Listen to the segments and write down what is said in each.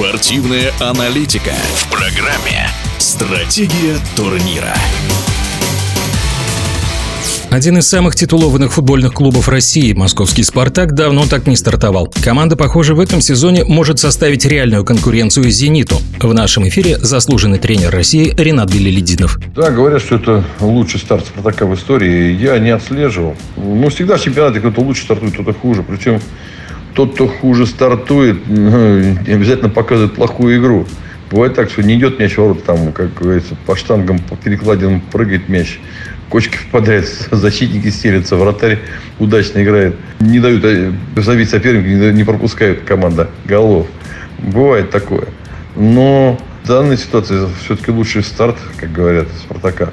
Спортивная аналитика в программе «Стратегия турнира». Один из самых титулованных футбольных клубов России, московский «Спартак», давно так не стартовал. Команда, похоже, в этом сезоне может составить реальную конкуренцию «Зениту». В нашем эфире заслуженный тренер России Ренат Белелединов. Да, говорят, что это лучший старт «Спартака» в истории. Я не отслеживал. Ну, всегда в чемпионате кто-то лучше стартует, кто-то хуже. Причем тот, кто хуже стартует, ну, обязательно показывает плохую игру. Бывает так, что не идет мяч в ворота, там, как говорится, по штангам, по перекладинам прыгает мяч. Кочки впадает, защитники стелятся, вратарь удачно играет. Не дают э, забить соперника, не пропускают команда голов. Бывает такое. Но в данной ситуации все-таки лучший старт, как говорят, Спартака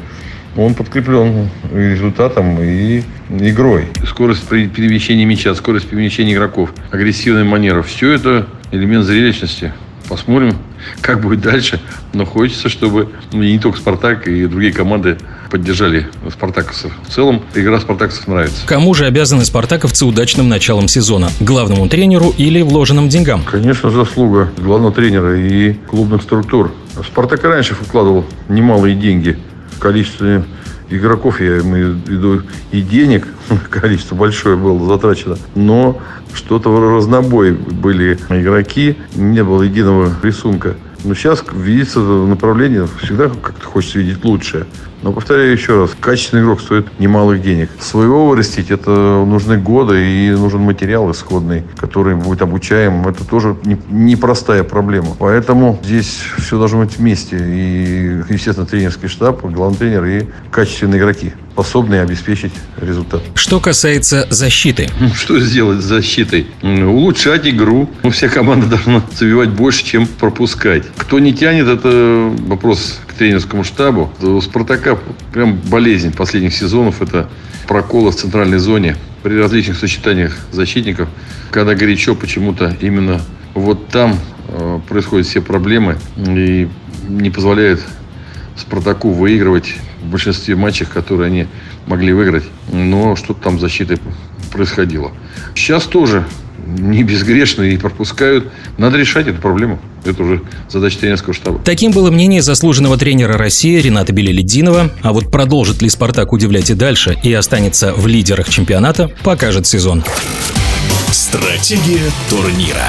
он подкреплен результатом и игрой. Скорость перемещения мяча, скорость перемещения игроков, агрессивная манера. Все это элемент зрелищности. Посмотрим, как будет дальше. Но хочется, чтобы ну, не только «Спартак» и другие команды поддержали спартаковцев. В целом, игра спартаковцев нравится. Кому же обязаны спартаковцы удачным началом сезона? Главному тренеру или вложенным деньгам? Конечно, заслуга главного тренера и клубных структур. «Спартак» и раньше вкладывал немалые деньги количестве игроков, я имею в виду и денег, количество большое было затрачено, но что-то в разнобой были игроки, не было единого рисунка. Но сейчас видится направление, всегда как-то хочется видеть лучшее. Но повторяю еще раз, качественный игрок стоит немалых денег. Своего вырастить, это нужны годы и нужен материал исходный, который будет обучаем. Это тоже непростая не проблема. Поэтому здесь все должно быть вместе. И, естественно, тренерский штаб, главный тренер и качественные игроки способные обеспечить результат. Что касается защиты. Что сделать с защитой? Улучшать игру. Ну, вся команда должна забивать больше, чем пропускать. Кто не тянет, это вопрос к тренерскому штабу. У «Спартака» прям болезнь последних сезонов. Это проколы в центральной зоне при различных сочетаниях защитников. Когда горячо, почему-то именно вот там э, происходят все проблемы и не позволяет Спартаку выигрывать в большинстве матчей, которые они могли выиграть. Но что-то там с защитой происходило. Сейчас тоже не безгрешные и пропускают. Надо решать эту проблему. Это уже задача тренерского штаба. Таким было мнение заслуженного тренера России Рената Белелединова. А вот продолжит ли «Спартак» удивлять и дальше и останется в лидерах чемпионата, покажет сезон. Стратегия турнира.